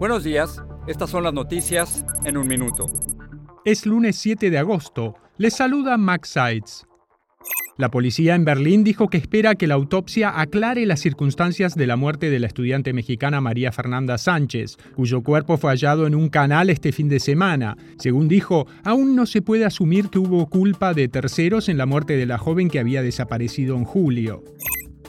Buenos días, estas son las noticias en un minuto. Es lunes 7 de agosto. Les saluda Max Seitz. La policía en Berlín dijo que espera que la autopsia aclare las circunstancias de la muerte de la estudiante mexicana María Fernanda Sánchez, cuyo cuerpo fue hallado en un canal este fin de semana. Según dijo, aún no se puede asumir que hubo culpa de terceros en la muerte de la joven que había desaparecido en julio.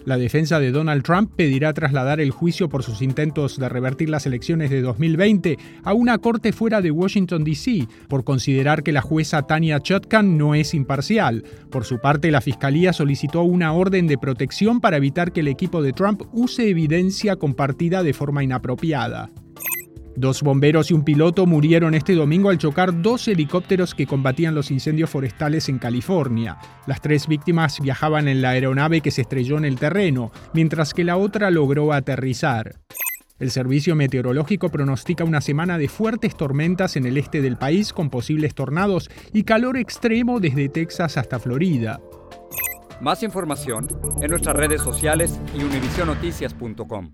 La defensa de Donald Trump pedirá trasladar el juicio por sus intentos de revertir las elecciones de 2020 a una corte fuera de Washington, D.C., por considerar que la jueza Tania Chutkan no es imparcial. Por su parte, la fiscalía solicitó una orden de protección para evitar que el equipo de Trump use evidencia compartida de forma inapropiada. Dos bomberos y un piloto murieron este domingo al chocar dos helicópteros que combatían los incendios forestales en California. Las tres víctimas viajaban en la aeronave que se estrelló en el terreno, mientras que la otra logró aterrizar. El servicio meteorológico pronostica una semana de fuertes tormentas en el este del país con posibles tornados y calor extremo desde Texas hasta Florida. Más información en nuestras redes sociales y univisionoticias.com.